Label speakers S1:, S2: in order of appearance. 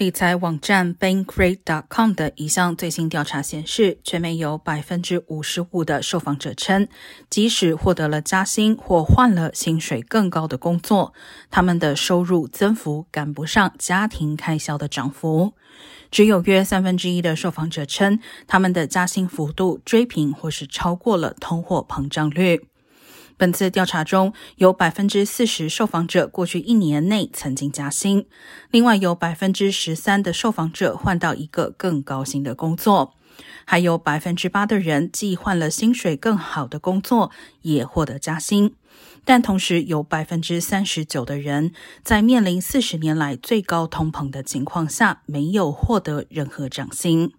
S1: 理财网站 Bankrate.com 的一项最新调查显示，全美有百分之五十五的受访者称，即使获得了加薪或换了薪水更高的工作，他们的收入增幅赶不上家庭开销的涨幅。只有约三分之一的受访者称，他们的加薪幅度追平或是超过了通货膨胀率。本次调查中有百分之四十受访者过去一年内曾经加薪，另外有百分之十三的受访者换到一个更高薪的工作，还有百分之八的人既换了薪水更好的工作，也获得加薪。但同时有百分之三十九的人在面临四十年来最高通膨的情况下，没有获得任何涨薪。